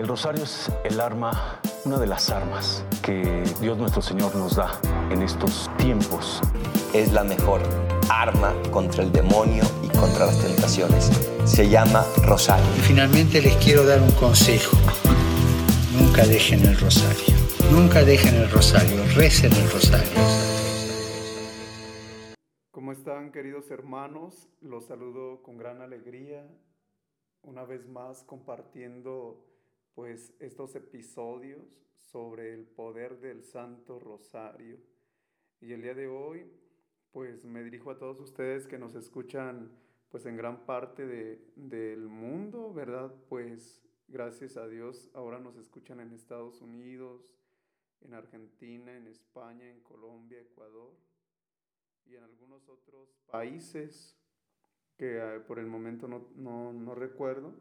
El rosario es el arma, una de las armas que Dios nuestro Señor nos da en estos tiempos. Es la mejor arma contra el demonio y contra las tentaciones. Se llama rosario. Y finalmente les quiero dar un consejo. Nunca dejen el rosario. Nunca dejen el rosario. Recen el rosario. ¿Cómo están queridos hermanos? Los saludo con gran alegría. Una vez más compartiendo pues estos episodios sobre el poder del Santo Rosario. Y el día de hoy, pues me dirijo a todos ustedes que nos escuchan pues en gran parte de, del mundo, ¿verdad? Pues gracias a Dios ahora nos escuchan en Estados Unidos, en Argentina, en España, en Colombia, Ecuador y en algunos otros países que eh, por el momento no, no, no recuerdo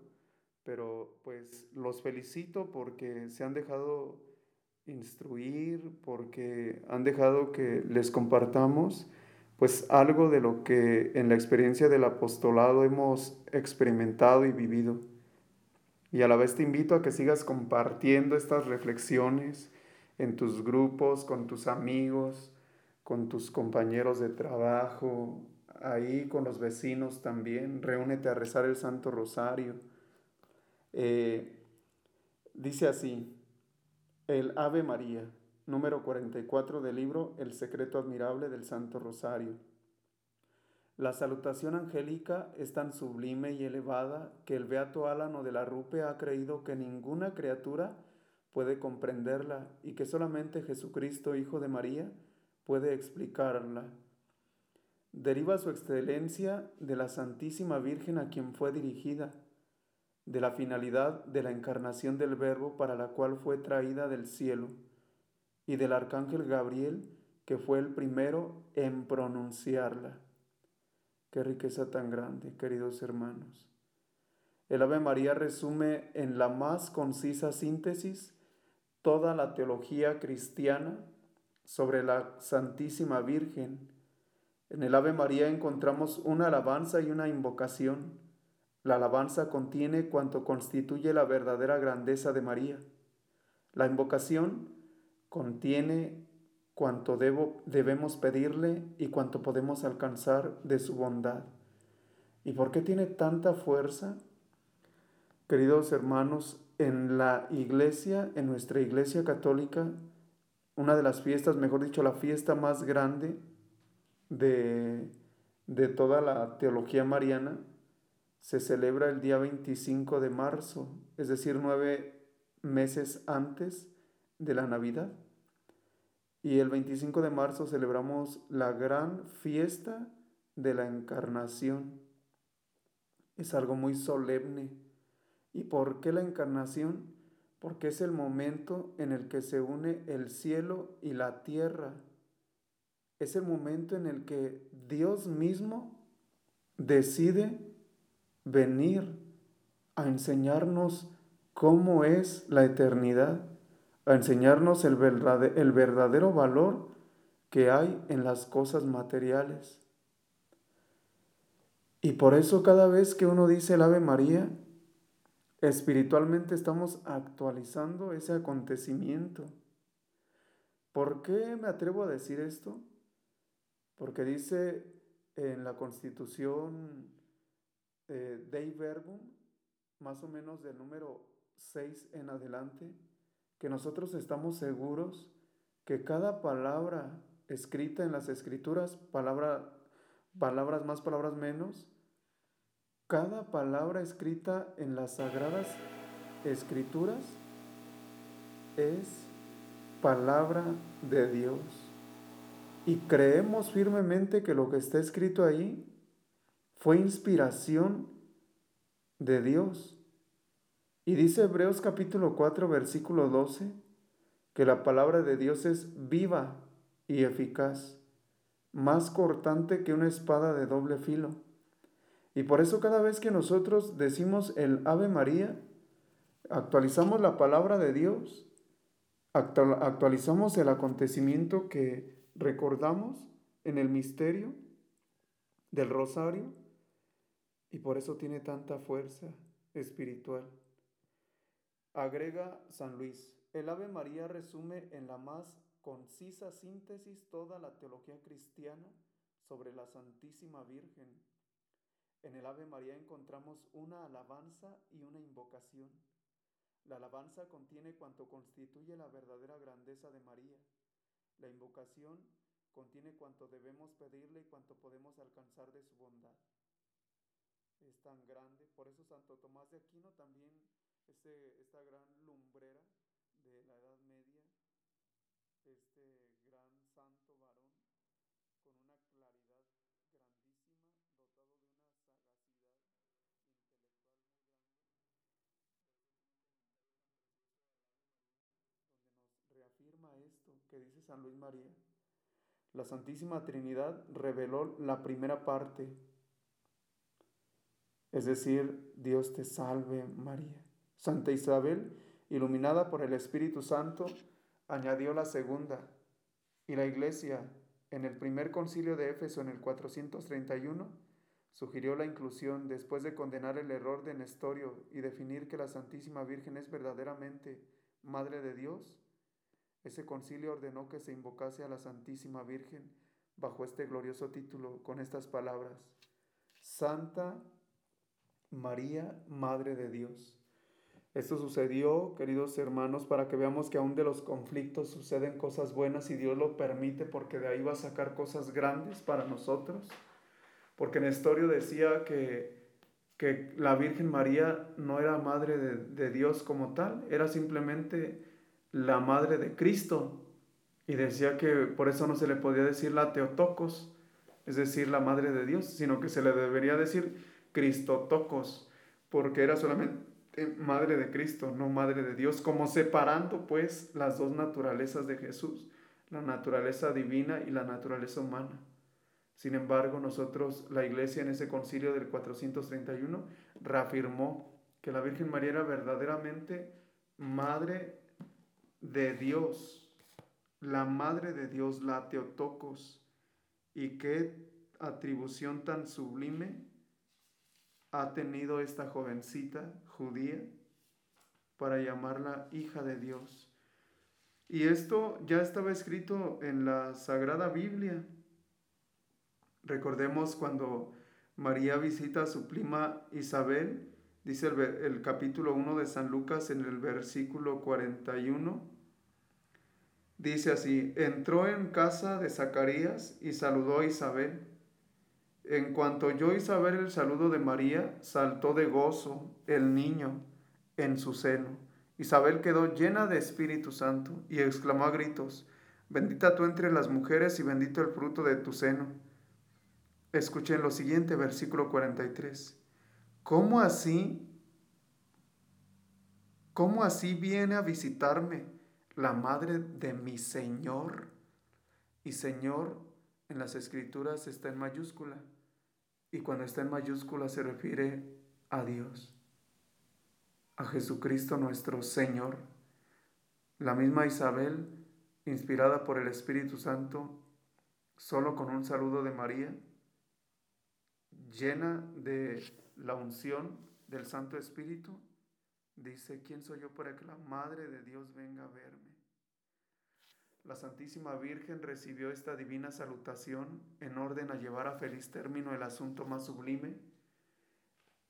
pero pues los felicito porque se han dejado instruir, porque han dejado que les compartamos pues algo de lo que en la experiencia del apostolado hemos experimentado y vivido. Y a la vez te invito a que sigas compartiendo estas reflexiones en tus grupos, con tus amigos, con tus compañeros de trabajo, ahí con los vecinos también. Reúnete a rezar el Santo Rosario eh, dice así, el Ave María, número 44 del libro El secreto admirable del Santo Rosario. La salutación angélica es tan sublime y elevada que el beato Álano de la Rupe ha creído que ninguna criatura puede comprenderla y que solamente Jesucristo, Hijo de María, puede explicarla. Deriva su excelencia de la Santísima Virgen a quien fue dirigida de la finalidad de la encarnación del Verbo para la cual fue traída del cielo, y del arcángel Gabriel, que fue el primero en pronunciarla. Qué riqueza tan grande, queridos hermanos. El Ave María resume en la más concisa síntesis toda la teología cristiana sobre la Santísima Virgen. En el Ave María encontramos una alabanza y una invocación la alabanza contiene cuanto constituye la verdadera grandeza de María. La invocación contiene cuanto debo, debemos pedirle y cuanto podemos alcanzar de su bondad. ¿Y por qué tiene tanta fuerza? Queridos hermanos, en la iglesia, en nuestra iglesia católica, una de las fiestas, mejor dicho, la fiesta más grande de, de toda la teología mariana, se celebra el día 25 de marzo, es decir, nueve meses antes de la Navidad. Y el 25 de marzo celebramos la gran fiesta de la encarnación. Es algo muy solemne. ¿Y por qué la encarnación? Porque es el momento en el que se une el cielo y la tierra. Es el momento en el que Dios mismo decide venir a enseñarnos cómo es la eternidad, a enseñarnos el el verdadero valor que hay en las cosas materiales. Y por eso cada vez que uno dice el Ave María, espiritualmente estamos actualizando ese acontecimiento. ¿Por qué me atrevo a decir esto? Porque dice en la Constitución eh, Dei Verbum, más o menos del número 6 en adelante, que nosotros estamos seguros que cada palabra escrita en las escrituras, palabra, palabras más, palabras menos, cada palabra escrita en las sagradas escrituras es palabra de Dios. Y creemos firmemente que lo que está escrito ahí fue inspiración de Dios. Y dice Hebreos capítulo 4, versículo 12, que la palabra de Dios es viva y eficaz, más cortante que una espada de doble filo. Y por eso cada vez que nosotros decimos el Ave María, actualizamos la palabra de Dios, actualizamos el acontecimiento que recordamos en el misterio del rosario y por eso tiene tanta fuerza espiritual. Agrega San Luis, el Ave María resume en la más concisa síntesis toda la teología cristiana sobre la Santísima Virgen. En el Ave María encontramos una alabanza y una invocación. La alabanza contiene cuanto constituye la verdadera grandeza de María. La invocación contiene cuanto debemos pedirle y cuanto podemos alcanzar de su bondad. Tan grande, por eso Santo Tomás de Aquino también, este, esta gran lumbrera de la Edad Media, este gran santo varón, con una claridad grandísima, dotado de una sagacidad intelectual donde nos reafirma esto que dice San Luis María. La Santísima Trinidad reveló la primera parte, es decir, Dios te salve María. Santa Isabel, iluminada por el Espíritu Santo, añadió la segunda, y la Iglesia, en el primer concilio de Éfeso en el 431, sugirió la inclusión después de condenar el error de Nestorio y definir que la Santísima Virgen es verdaderamente Madre de Dios. Ese concilio ordenó que se invocase a la Santísima Virgen bajo este glorioso título con estas palabras. Santa María, Madre de Dios. Esto sucedió, queridos hermanos, para que veamos que aún de los conflictos suceden cosas buenas y Dios lo permite porque de ahí va a sacar cosas grandes para nosotros. Porque Nestorio decía que, que la Virgen María no era madre de, de Dios como tal, era simplemente la madre de Cristo. Y decía que por eso no se le podía decir la Teotocos, es decir, la madre de Dios, sino que se le debería decir Cristotocos, porque era solamente madre de Cristo, no madre de Dios, como separando pues las dos naturalezas de Jesús, la naturaleza divina y la naturaleza humana. Sin embargo, nosotros, la iglesia en ese concilio del 431, reafirmó que la Virgen María era verdaderamente madre de Dios, la madre de Dios, la Teotocos, y qué atribución tan sublime ha tenido esta jovencita judía para llamarla hija de Dios. Y esto ya estaba escrito en la Sagrada Biblia. Recordemos cuando María visita a su prima Isabel, dice el, capítulo 1 de San Lucas en el versículo 41. Dice así, entró en casa de Zacarías y saludó a Isabel. En cuanto oyó Isabel el saludo de María, saltó de gozo el niño en su seno. Isabel quedó llena de Espíritu Santo y exclamó a gritos, Bendita tú entre las mujeres y bendito el fruto de tu seno. Escuchen lo siguiente, versículo 43. ¿Cómo así? ¿Cómo así viene a visitarme la madre de mi Señor? Y Señor en las escrituras está en mayúscula. Y cuando está en mayúscula se refiere a Dios, a Jesucristo nuestro Señor. La misma Isabel, inspirada por el Espíritu Santo, solo con un saludo de María, llena de la unción del Santo Espíritu, dice, ¿quién soy yo para que la Madre de Dios venga a verme? La Santísima Virgen recibió esta divina salutación en orden a llevar a feliz término el asunto más sublime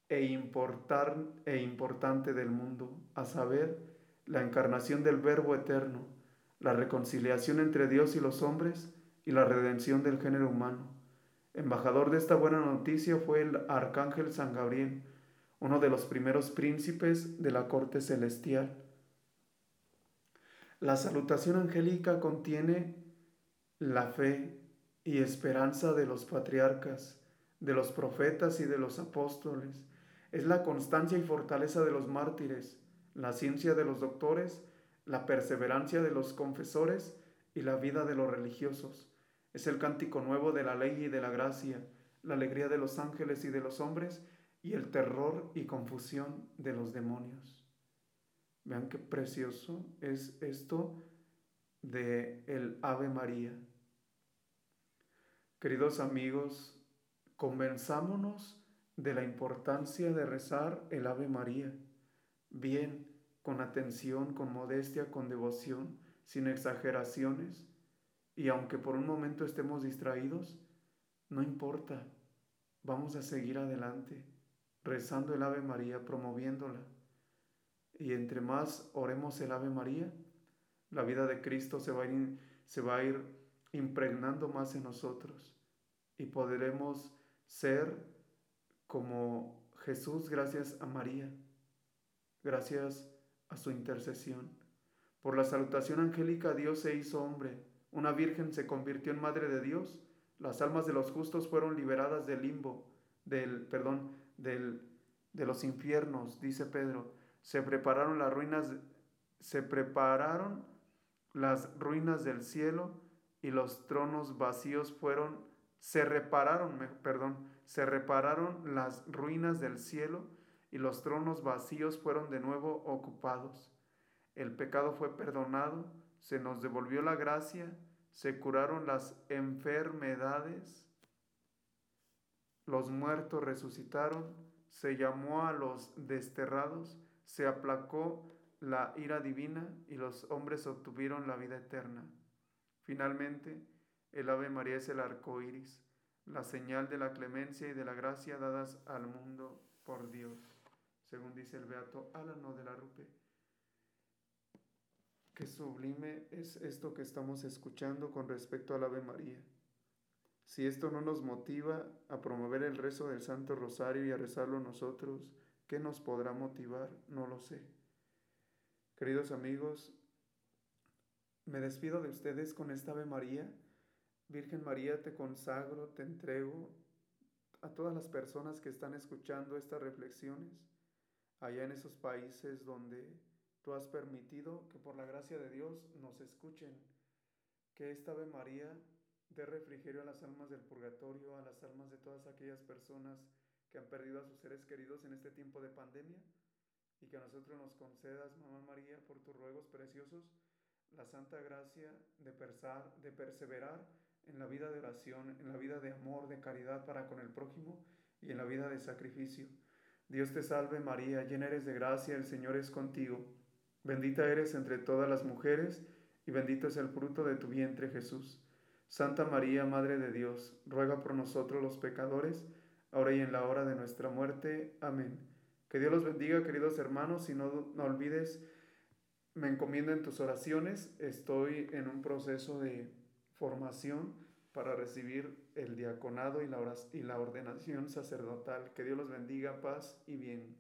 e, importar, e importante del mundo, a saber, la encarnación del Verbo eterno, la reconciliación entre Dios y los hombres y la redención del género humano. Embajador de esta buena noticia fue el arcángel San Gabriel, uno de los primeros príncipes de la corte celestial la salutación angélica contiene la fe y esperanza de los patriarcas, de los profetas y de los apóstoles. Es la constancia y fortaleza de los mártires, la ciencia de los doctores, la perseverancia de los confesores y la vida de los religiosos. Es el cántico nuevo de la ley y de la gracia, la alegría de los ángeles y de los hombres y el terror y confusión de los demonios. Vean qué precioso es esto de el Ave María. Queridos amigos, convenzámonos de la importancia de rezar el Ave María. Bien, con atención, con modestia, con devoción, sin exageraciones. Y aunque por un momento estemos distraídos, no importa, vamos a seguir adelante, rezando el Ave María, promoviéndola. Y entre más oremos el Ave María, la vida de Cristo se va a ir, se va a ir impregnando más en nosotros y podremos ser como Jesús gracias a María, gracias a su intercesión. Por la salutación angélica Dios se hizo hombre, una virgen se convirtió en madre de Dios, las almas de los justos fueron liberadas del limbo, del perdón, del, de los infiernos, dice Pedro. Se prepararon las ruinas se prepararon las ruinas del cielo y los tronos vacíos fueron se repararon, perdón, se repararon las ruinas del cielo y los tronos vacíos fueron de nuevo ocupados. El pecado fue perdonado, se nos devolvió la gracia, se curaron las enfermedades, los muertos resucitaron, se llamó a los desterrados, se aplacó la ira divina y los hombres obtuvieron la vida eterna. Finalmente, el Ave María es el arco iris, la señal de la clemencia y de la gracia dadas al mundo por Dios, según dice el Beato Alano de la Rupe. Qué sublime es esto que estamos escuchando con respecto al Ave María. Si esto no nos motiva a promover el rezo del Santo Rosario y a rezarlo nosotros, ¿qué nos podrá motivar? No lo sé. Queridos amigos, me despido de ustedes con esta Ave María. Virgen María, te consagro, te entrego a todas las personas que están escuchando estas reflexiones allá en esos países donde tú has permitido que por la gracia de Dios nos escuchen. Que esta Ave María dé refrigerio a las almas del purgatorio, a las almas de todas aquellas personas que han perdido a sus seres queridos en este tiempo de pandemia y que a nosotros nos concedas, Mamá María, por tus ruegos preciosos, la santa gracia de, persar, de perseverar en la vida de oración, en la vida de amor, de caridad para con el prójimo y en la vida de sacrificio. Dios te salve María, llena eres de gracia, el Señor es contigo. Bendita eres entre todas las mujeres y bendito es el fruto de tu vientre Jesús. Santa María, Madre de Dios, ruega por nosotros los pecadores, ahora y en la hora de nuestra muerte. Amén. Que Dios los bendiga, queridos hermanos, y no, no olvides, me encomiendo en tus oraciones, estoy en un proceso de formación para recibir el diaconado y la, y la ordenación sacerdotal. Que Dios los bendiga, paz y bien.